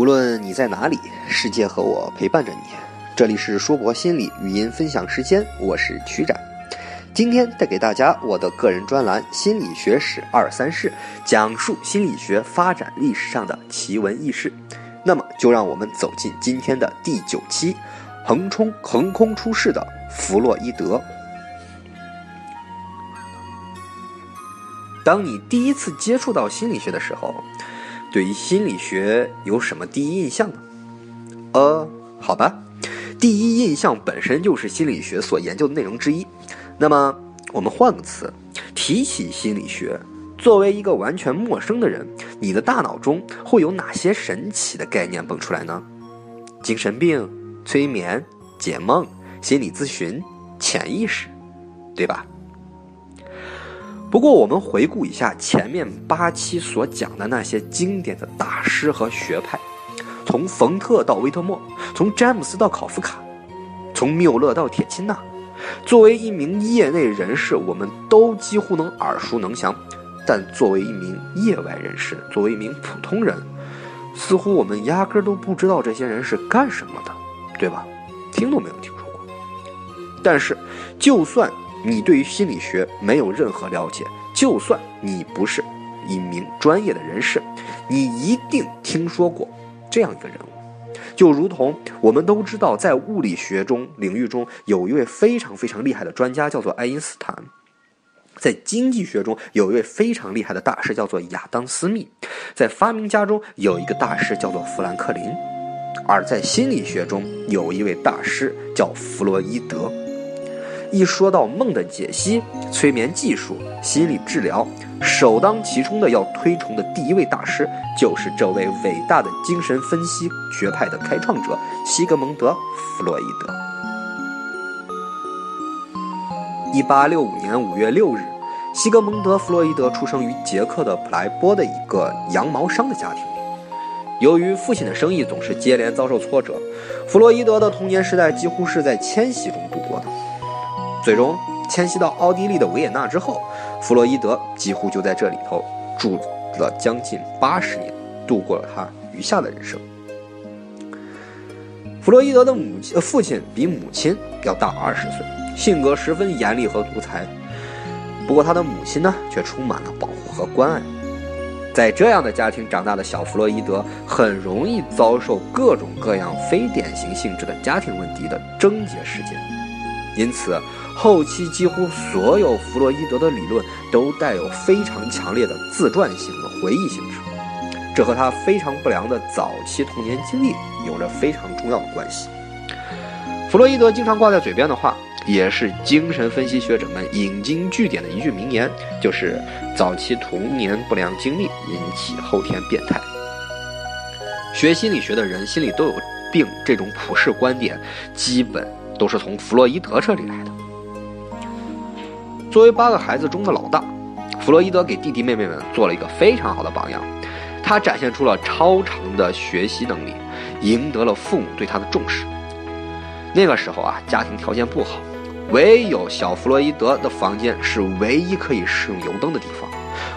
无论你在哪里，世界和我陪伴着你。这里是说博心理语音分享时间，我是曲展。今天带给大家我的个人专栏《心理学史二三事》，讲述心理学发展历史上的奇闻异事。那么，就让我们走进今天的第九期：横冲横空出世的弗洛伊德。当你第一次接触到心理学的时候，对于心理学有什么第一印象呢？呃，好吧，第一印象本身就是心理学所研究的内容之一。那么，我们换个词，提起心理学，作为一个完全陌生的人，你的大脑中会有哪些神奇的概念蹦出来呢？精神病、催眠、解梦、心理咨询、潜意识，对吧？不过，我们回顾一下前面八期所讲的那些经典的大师和学派，从冯特到威特莫，从詹姆斯到考夫卡，从缪勒到铁钦纳，作为一名业内人士，我们都几乎能耳熟能详；但作为一名业外人士，作为一名普通人，似乎我们压根都不知道这些人是干什么的，对吧？听都没有听说过。但是，就算。你对于心理学没有任何了解，就算你不是一名专业的人士，你一定听说过这样一个人物。就如同我们都知道，在物理学中领域中有一位非常非常厉害的专家，叫做爱因斯坦；在经济学中有一位非常厉害的大师，叫做亚当·斯密；在发明家中有一个大师叫做富兰克林；而在心理学中有一位大师叫弗洛伊德。一说到梦的解析、催眠技术、心理治疗，首当其冲的要推崇的第一位大师，就是这位伟大的精神分析学派的开创者——西格蒙德·弗洛伊德。一八六五年五月六日，西格蒙德·弗洛伊德出生于捷克的普莱波的一个羊毛商的家庭。由于父亲的生意总是接连遭受挫折，弗洛伊德的童年时代几乎是在迁徙中度过的。最终迁徙到奥地利的维也纳之后，弗洛伊德几乎就在这里头住了将近八十年，度过了他余下的人生。弗洛伊德的母亲、父亲比母亲要大二十岁，性格十分严厉和独裁。不过他的母亲呢，却充满了保护和关爱。在这样的家庭长大的小弗洛伊德，很容易遭受各种各样非典型性质的家庭问题的症结事件，因此。后期几乎所有弗洛伊德的理论都带有非常强烈的自传性的回忆性质，这和他非常不良的早期童年经历有着非常重要的关系。弗洛伊德经常挂在嘴边的话，也是精神分析学者们引经据典的一句名言，就是早期童年不良经历引起后天变态。学心理学的人心里都有病，这种普世观点基本都是从弗洛伊德这里来的。作为八个孩子中的老大，弗洛伊德给弟弟妹妹们做了一个非常好的榜样。他展现出了超常的学习能力，赢得了父母对他的重视。那个时候啊，家庭条件不好，唯有小弗洛伊德的房间是唯一可以使用油灯的地方。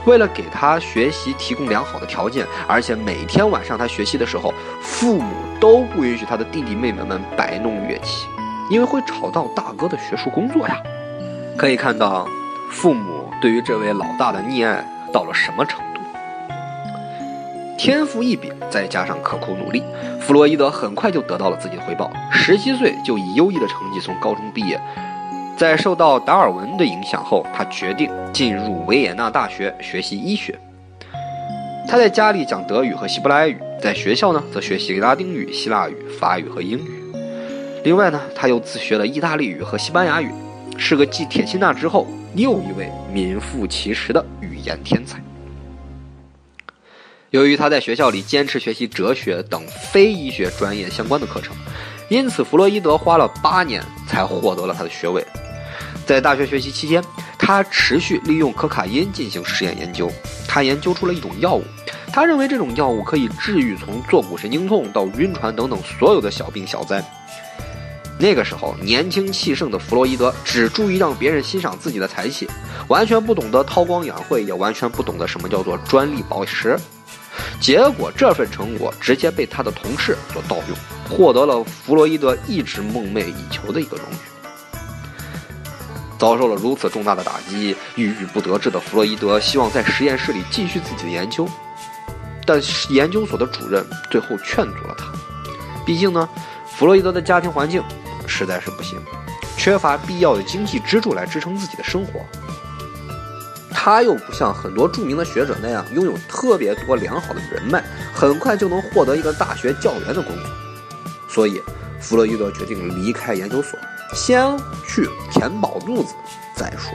为了给他学习提供良好的条件，而且每天晚上他学习的时候，父母都不允许他的弟弟妹妹们摆弄乐器，因为会吵到大哥的学术工作呀。可以看到，父母对于这位老大的溺爱到了什么程度。天赋异禀，再加上刻苦努力，弗洛伊德很快就得到了自己的回报。十七岁就以优异的成绩从高中毕业，在受到达尔文的影响后，他决定进入维也纳大学学习医学。他在家里讲德语和希伯来语，在学校呢则学习拉丁语、希腊语、法语和英语。另外呢，他又自学了意大利语和西班牙语。是个继铁钦纳之后又一位名副其实的语言天才。由于他在学校里坚持学习哲学等非医学专业相关的课程，因此弗洛伊德花了八年才获得了他的学位。在大学学习期间，他持续利用可卡因进行实验研究。他研究出了一种药物，他认为这种药物可以治愈从坐骨神经痛到晕船等等所有的小病小灾。那个时候，年轻气盛的弗洛伊德只注意让别人欣赏自己的才气，完全不懂得韬光养晦，也完全不懂得什么叫做专利保持。结果这份成果直接被他的同事所盗用，获得了弗洛伊德一直梦寐以求的一个荣誉。遭受了如此重大的打击，郁郁不得志的弗洛伊德希望在实验室里继续自己的研究，但研究所的主任最后劝阻了他。毕竟呢，弗洛伊德的家庭环境实在是不行，缺乏必要的经济支柱来支撑自己的生活。他又不像很多著名的学者那样拥有特别多良好的人脉，很快就能获得一个大学教员的工作。所以，弗洛伊德决定离开研究所。先去填饱肚子再说。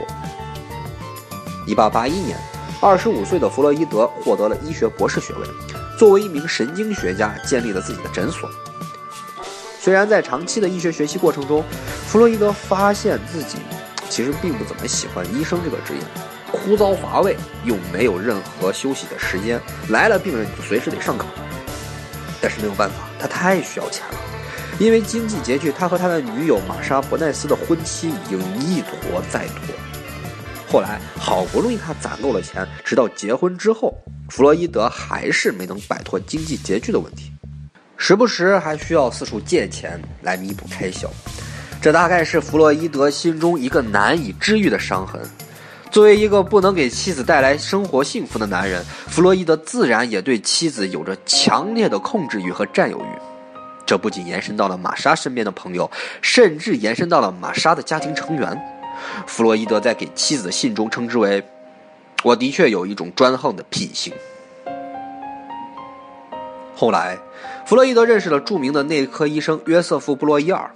一八八一年，二十五岁的弗洛伊德获得了医学博士学位，作为一名神经学家，建立了自己的诊所。虽然在长期的医学学习过程中，弗洛伊德发现自己其实并不怎么喜欢医生这个职业，枯燥乏味，又没有任何休息的时间，来了病人就随时得上岗。但是没有办法，他太需要钱了。因为经济拮据，他和他的女友玛莎·伯奈斯的婚期已经一拖再拖。后来好不容易他攒够了钱，直到结婚之后，弗洛伊德还是没能摆脱经济拮据的问题，时不时还需要四处借钱来弥补开销。这大概是弗洛伊德心中一个难以治愈的伤痕。作为一个不能给妻子带来生活幸福的男人，弗洛伊德自然也对妻子有着强烈的控制欲和占有欲。这不仅延伸到了玛莎身边的朋友，甚至延伸到了玛莎的家庭成员。弗洛伊德在给妻子的信中称之为：“我的确有一种专横的品行。”后来，弗洛伊德认识了著名的内科医生约瑟夫·布洛伊尔。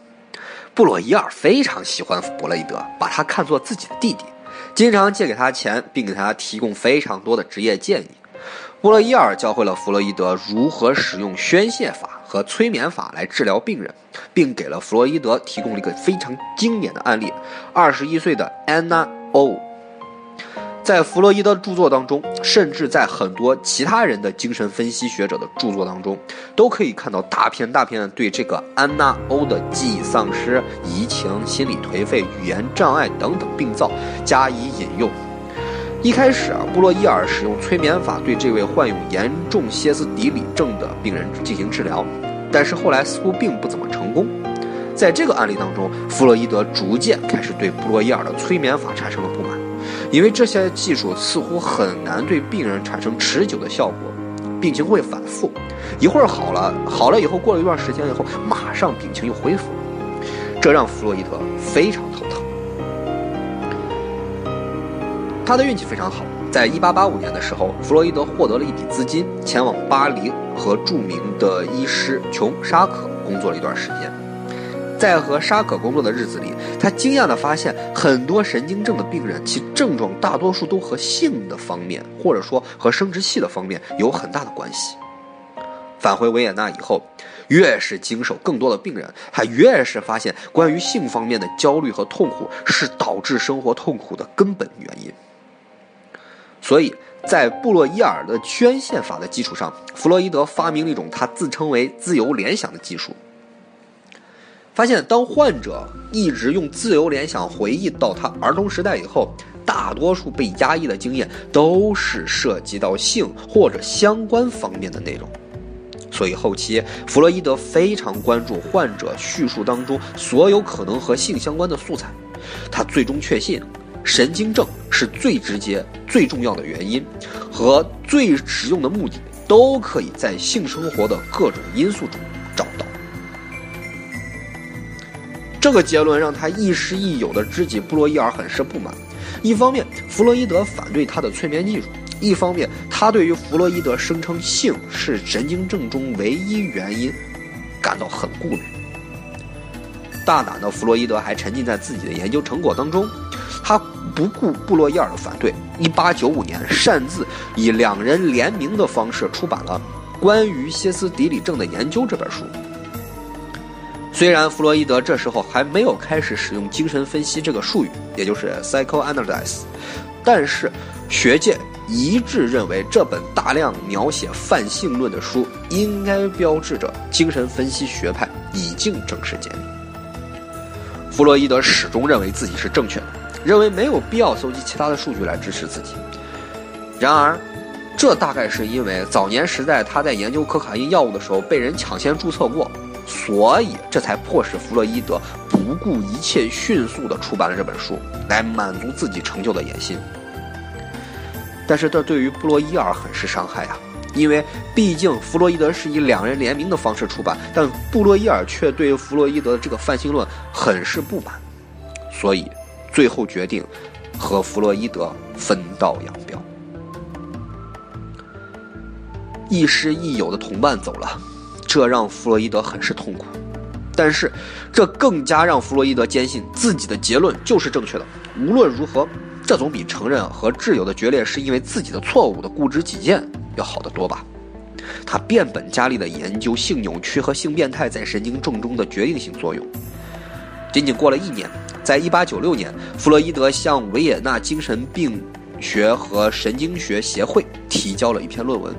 布洛伊尔非常喜欢弗洛伊德，把他看作自己的弟弟，经常借给他钱，并给他提供非常多的职业建议。布洛伊尔教会了弗洛伊德如何使用宣泄法和催眠法来治疗病人，并给了弗洛伊德提供了一个非常经典的案例：二十一岁的安娜·欧。在弗洛伊德著作当中，甚至在很多其他人的精神分析学者的著作当中，都可以看到大片大片的对这个安娜·欧的记忆丧失、移情、心理颓废、语言障碍等等病灶加以引用。一开始啊，布洛伊尔使用催眠法对这位患有严重歇斯底里症的病人进行治疗，但是后来似乎并不怎么成功。在这个案例当中，弗洛伊德逐渐开始对布洛伊尔的催眠法产生了不满，因为这些技术似乎很难对病人产生持久的效果，病情会反复，一会儿好了，好了以后过了一段时间以后，马上病情又恢复了，这让弗洛伊德非常头疼。他的运气非常好，在1885年的时候，弗洛伊德获得了一笔资金，前往巴黎和著名的医师琼·沙可工作了一段时间。在和沙可工作的日子里，他惊讶地发现，很多神经症的病人其症状大多数都和性的方面，或者说和生殖器的方面有很大的关系。返回维也纳以后，越是经手更多的病人，他越是发现，关于性方面的焦虑和痛苦是导致生活痛苦的根本原因。所以在布洛伊尔的宣泄法的基础上，弗洛伊德发明了一种他自称为自由联想的技术。发现当患者一直用自由联想回忆到他儿童时代以后，大多数被压抑的经验都是涉及到性或者相关方面的内容。所以后期弗洛伊德非常关注患者叙述当中所有可能和性相关的素材，他最终确信。神经症是最直接、最重要的原因，和最实用的目的，都可以在性生活的各种因素中这个结论让他亦师亦友的知己布洛伊尔很是不满。一方面，弗洛伊德反对他的催眠技术；一方面，他对于弗洛伊德声称性是神经症中唯一原因，感到很顾虑。大胆的弗洛伊德还沉浸在自己的研究成果当中。他不顾布洛伊尔的反对，一八九五年擅自以两人联名的方式出版了《关于歇斯底里症的研究》这本书。虽然弗洛伊德这时候还没有开始使用精神分析这个术语，也就是 psychoanalysis，但是学界一致认为这本大量描写泛性论的书应该标志着精神分析学派已经正式建立。弗洛伊德始终认为自己是正确的。认为没有必要搜集其他的数据来支持自己。然而，这大概是因为早年时代他在研究可卡因药物的时候被人抢先注册过，所以这才迫使弗洛伊德不顾一切迅速地出版了这本书，来满足自己成就的野心。但是这对于布洛伊尔很是伤害啊，因为毕竟弗洛伊德是以两人联名的方式出版，但布洛伊尔却对弗洛伊德的这个泛心论很是不满，所以最后决定和弗洛伊德分道扬镳。亦师亦友的同伴走了，这让弗洛伊德很是痛苦。但是，这更加让弗洛伊德坚信自己的结论就是正确的。无论如何，这总比承认和挚友的决裂是因为自己的错误的固执己见要好得多吧。他变本加厉地研究性扭曲和性变态在神经症中的决定性作用。仅仅过了一年，在1896年，弗洛伊德向维也纳精神病学和神经学协会提交了一篇论文。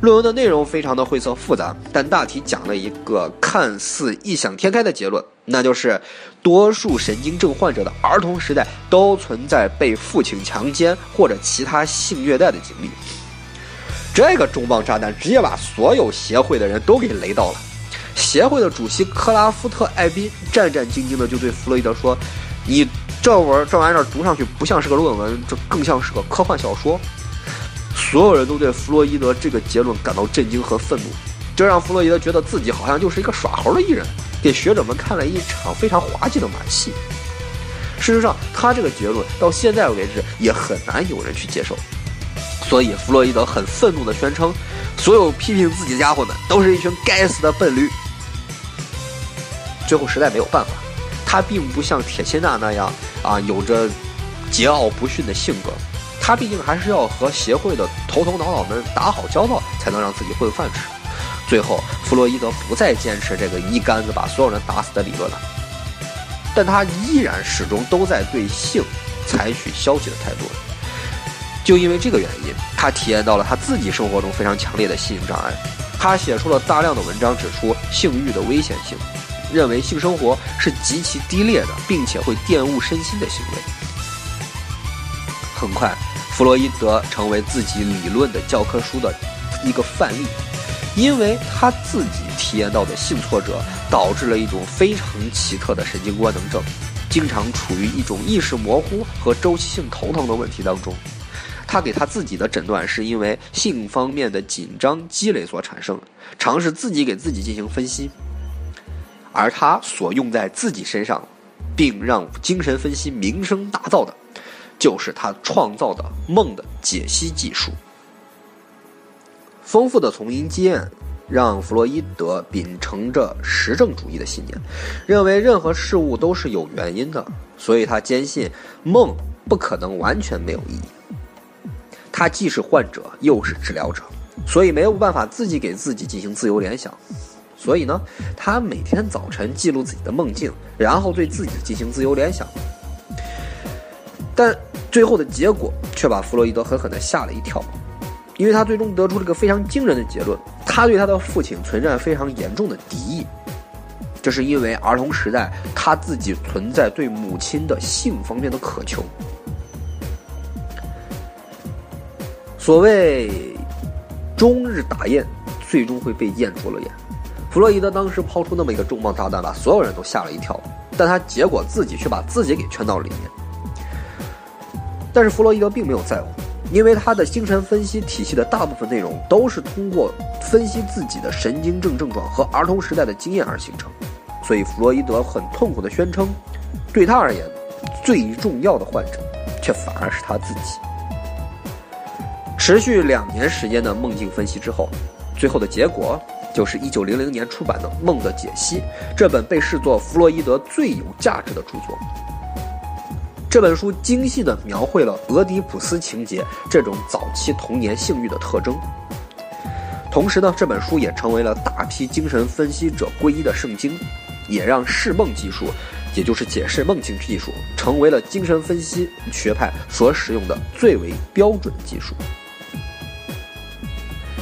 论文的内容非常的晦涩复杂，但大体讲了一个看似异想天开的结论，那就是多数神经症患者的儿童时代都存在被父亲强奸或者其他性虐待的经历。这个重磅炸弹直接把所有协会的人都给雷到了。协会的主席克拉夫特·艾宾战战兢兢的就对弗洛伊德说：“你这玩这玩意儿读上去不像是个论文，这更像是个科幻小说。”所有人都对弗洛伊德这个结论感到震惊和愤怒，这让弗洛伊德觉得自己好像就是一个耍猴的艺人，给学者们看了一场非常滑稽的马戏。事实上，他这个结论到现在为止也很难有人去接受，所以弗洛伊德很愤怒地宣称，所有批评自己的家伙们都是一群该死的笨驴。最后实在没有办法，他并不像铁钦纳那样啊，有着桀骜不驯的性格。他毕竟还是要和协会的头头脑脑们打好交道，才能让自己混饭吃。最后，弗洛伊德不再坚持这个一竿子把所有人打死的理论了，但他依然始终都在对性采取消极的态度。就因为这个原因，他体验到了他自己生活中非常强烈的性障碍。他写出了大量的文章，指出性欲的危险性，认为性生活是极其低劣的，并且会玷污身心的行为。很快。弗洛伊德成为自己理论的教科书的一个范例，因为他自己体验到的性挫折，导致了一种非常奇特的神经官能症，经常处于一种意识模糊和周期性头疼的问题当中。他给他自己的诊断是因为性方面的紧张积累所产生，尝试自己给自己进行分析，而他所用在自己身上，并让精神分析名声大噪的。就是他创造的梦的解析技术。丰富的从因经验让弗洛伊德秉承着实证主义的信念，认为任何事物都是有原因的，所以他坚信梦不可能完全没有意义。他既是患者又是治疗者，所以没有办法自己给自己进行自由联想。所以呢，他每天早晨记录自己的梦境，然后对自己进行自由联想。但最后的结果却把弗洛伊德狠狠地吓了一跳，因为他最终得出了个非常惊人的结论：他对他的父亲存在非常严重的敌意。这是因为儿童时代他自己存在对母亲的性方面的渴求。所谓终日打雁，最终会被雁啄了眼。弗洛伊德当时抛出那么一个重磅炸弹，把所有人都吓了一跳，但他结果自己却把自己给圈到了里面。但是弗洛伊德并没有在乎，因为他的精神分析体系的大部分内容都是通过分析自己的神经症症状和儿童时代的经验而形成，所以弗洛伊德很痛苦地宣称，对他而言，最重要的患者却反而是他自己。持续两年时间的梦境分析之后，最后的结果就是1900年出版的《梦的解析》这本被视作弗洛伊德最有价值的著作。这本书精细地描绘了俄狄浦斯情节这种早期童年性欲的特征，同时呢，这本书也成为了大批精神分析者皈依的圣经，也让释梦技术，也就是解释梦境技术，成为了精神分析学派所使用的最为标准的技术。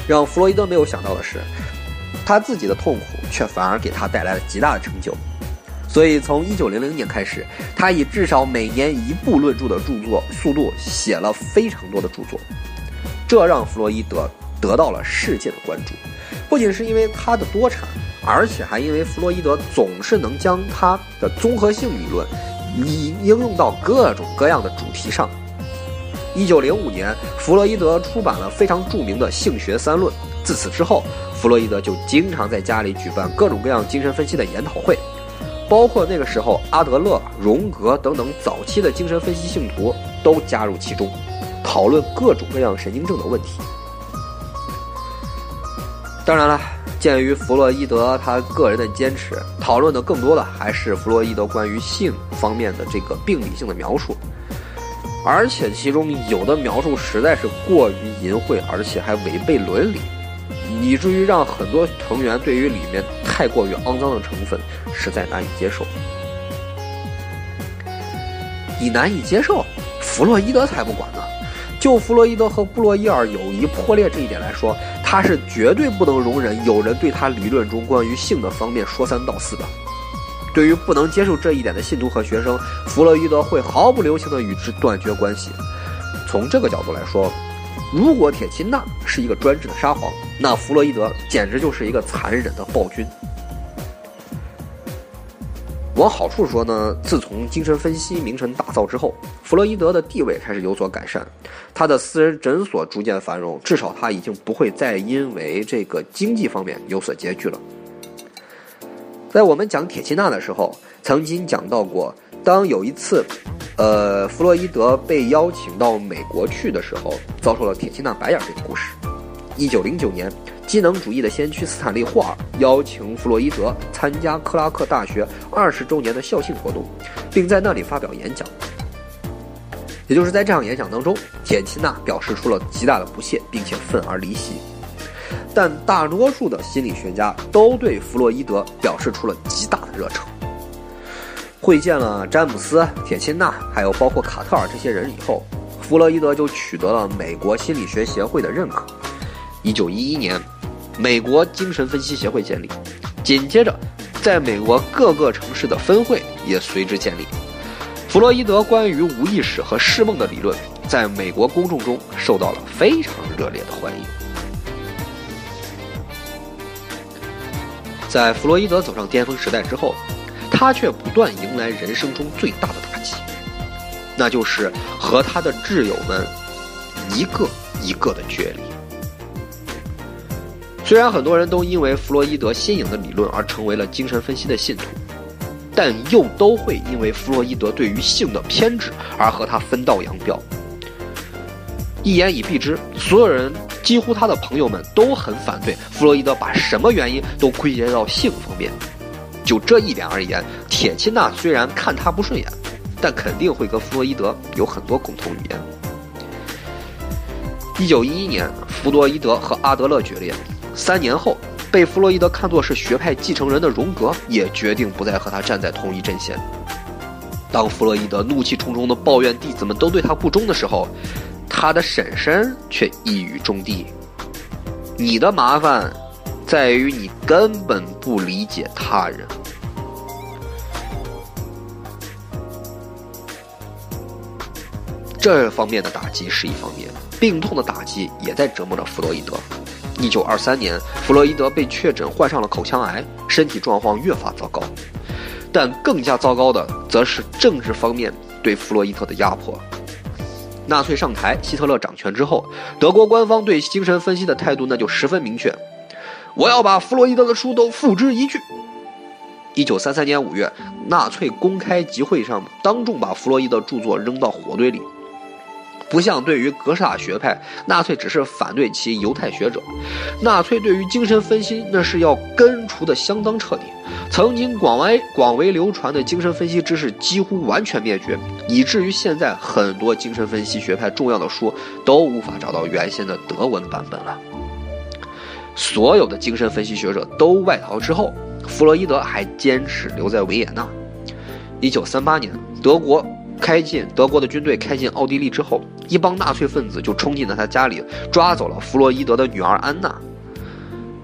让弗洛伊德没有想到的是，他自己的痛苦却反而给他带来了极大的成就。所以，从一九零零年开始，他以至少每年一部论著的著作速度写了非常多的著作。这让弗洛伊德得到了世界的关注，不仅是因为他的多产，而且还因为弗洛伊德总是能将他的综合性理论应应用到各种各样的主题上。一九零五年，弗洛伊德出版了非常著名的《性学三论》。自此之后，弗洛伊德就经常在家里举办各种各样精神分析的研讨会，包括那个时候阿德勒、荣格等等早期的精神分析信徒都加入其中，讨论各种各样神经症的问题。当然了，鉴于弗洛伊德他个人的坚持，讨论的更多的还是弗洛伊德关于性方面的这个病理性的描述。而且其中有的描述实在是过于淫秽，而且还违背伦理，以至于让很多成员对于里面太过于肮脏的成分实在难以接受。你难以接受，弗洛伊德才不管呢。就弗洛伊德和布洛伊尔友谊破裂这一点来说，他是绝对不能容忍有人对他理论中关于性的方面说三道四的。对于不能接受这一点的信徒和学生，弗洛伊德会毫不留情地与之断绝关系。从这个角度来说，如果铁钦纳是一个专制的沙皇，那弗洛伊德简直就是一个残忍的暴君。往好处说呢，自从精神分析名声大噪之后，弗洛伊德的地位开始有所改善，他的私人诊所逐渐繁荣，至少他已经不会再因为这个经济方面有所拮据了。在我们讲铁钦纳的时候，曾经讲到过，当有一次，呃，弗洛伊德被邀请到美国去的时候，遭受了铁钦纳白眼这个故事。一九零九年，机能主义的先驱斯坦利·霍尔邀请弗洛伊德参加克拉克大学二十周年的校庆活动，并在那里发表演讲。也就是在这场演讲当中，铁钦纳表示出了极大的不屑，并且愤而离席。但大多数的心理学家都对弗洛伊德表示出了极大的热忱。会见了詹姆斯、铁钦纳，还有包括卡特尔这些人以后，弗洛伊德就取得了美国心理学协会的认可。一九一一年，美国精神分析协会建立，紧接着，在美国各个城市的分会也随之建立。弗洛伊德关于无意识和释梦的理论，在美国公众中受到了非常热烈的欢迎。在弗洛伊德走上巅峰时代之后，他却不断迎来人生中最大的打击，那就是和他的挚友们一个一个的决离。虽然很多人都因为弗洛伊德新颖的理论而成为了精神分析的信徒，但又都会因为弗洛伊德对于性的偏执而和他分道扬镳。一言以蔽之，所有人。几乎他的朋友们都很反对弗洛伊德把什么原因都归结到性方面。就这一点而言，铁钦纳虽然看他不顺眼，但肯定会跟弗洛伊德有很多共同语言。一九一一年，弗洛伊德和阿德勒决裂。三年后，被弗洛伊德看作是学派继承人的荣格也决定不再和他站在同一阵线。当弗洛伊德怒气冲冲地抱怨弟子们都对他不忠的时候，他的婶婶却一语中的：“你的麻烦在于你根本不理解他人。”这方面的打击是一方面，病痛的打击也在折磨着弗洛伊德。一九二三年，弗洛伊德被确诊患上了口腔癌，身体状况越发糟糕。但更加糟糕的，则是政治方面对弗洛伊德的压迫。纳粹上台，希特勒掌权之后，德国官方对精神分析的态度那就十分明确：我要把弗洛伊德的书都付之一炬。一九三三年五月，纳粹公开集会上当众把弗洛伊德著作扔到火堆里。不像对于格式塔学派，纳粹只是反对其犹太学者，纳粹对于精神分析那是要根除的相当彻底。曾经广为广为流传的精神分析知识几乎完全灭绝，以至于现在很多精神分析学派重要的书都无法找到原先的德文版本了。所有的精神分析学者都外逃之后，弗洛伊德还坚持留在维也纳。一九三八年，德国开进德国的军队开进奥地利之后，一帮纳粹分子就冲进了他家里，抓走了弗洛伊德的女儿安娜。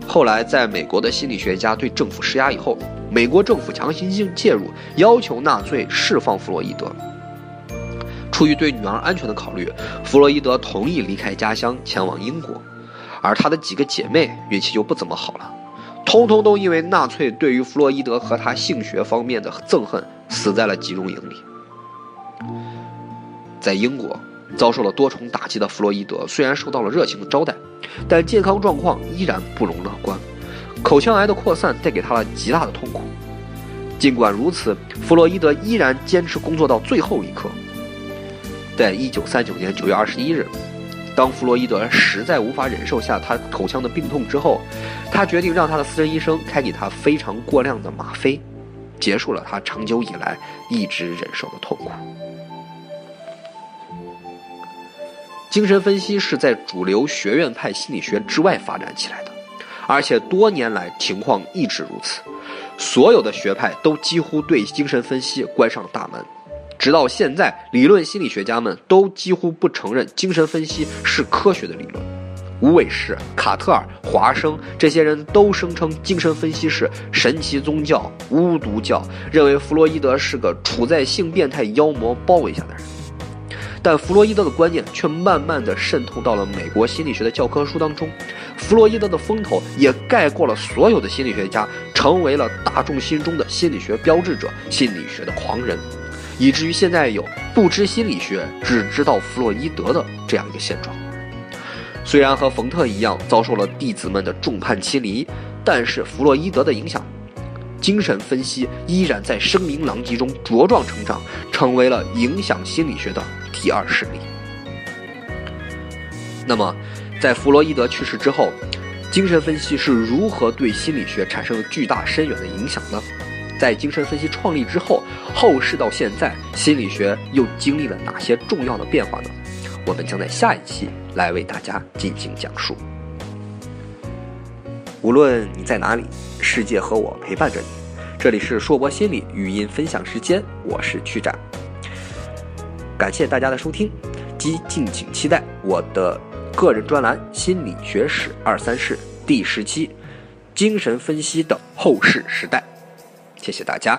后来，在美国的心理学家对政府施压以后。美国政府强行性介入，要求纳粹释放弗洛伊德。出于对女儿安全的考虑，弗洛伊德同意离开家乡前往英国，而他的几个姐妹运气就不怎么好了，通通都因为纳粹对于弗洛伊德和他性学方面的憎恨，死在了集中营里。在英国遭受了多重打击的弗洛伊德，虽然受到了热情的招待，但健康状况依然不容乐观，口腔癌的扩散带给他了极大的痛苦。尽管如此，弗洛伊德依然坚持工作到最后一刻。在一九三九年九月二十一日，当弗洛伊德实在无法忍受下他口腔的病痛之后，他决定让他的私人医生开给他非常过量的吗啡，结束了他长久以来一直忍受的痛苦。精神分析是在主流学院派心理学之外发展起来的，而且多年来情况一直如此。所有的学派都几乎对精神分析关上了大门，直到现在，理论心理学家们都几乎不承认精神分析是科学的理论。无伟士、卡特尔、华生这些人都声称精神分析是神奇宗教、巫毒教，认为弗洛伊德是个处在性变态妖魔包围下的人。但弗洛伊德的观念却慢慢的渗透到了美国心理学的教科书当中，弗洛伊德的风头也盖过了所有的心理学家，成为了大众心中的心理学标志者、心理学的狂人，以至于现在有不知心理学，只知道弗洛伊德的这样一个现状。虽然和冯特一样遭受了弟子们的众叛亲离，但是弗洛伊德的影响，精神分析依然在声名狼藉中茁壮成长，成为了影响心理学的。第二势力。那么，在弗洛伊德去世之后，精神分析是如何对心理学产生了巨大深远的影响呢？在精神分析创立之后，后世到现在，心理学又经历了哪些重要的变化呢？我们将在下一期来为大家进行讲述。无论你在哪里，世界和我陪伴着你。这里是硕博心理语音分享时间，我是曲展。感谢大家的收听，及敬请期待我的个人专栏《心理学史二三世》第十期：精神分析的后世时代。谢谢大家。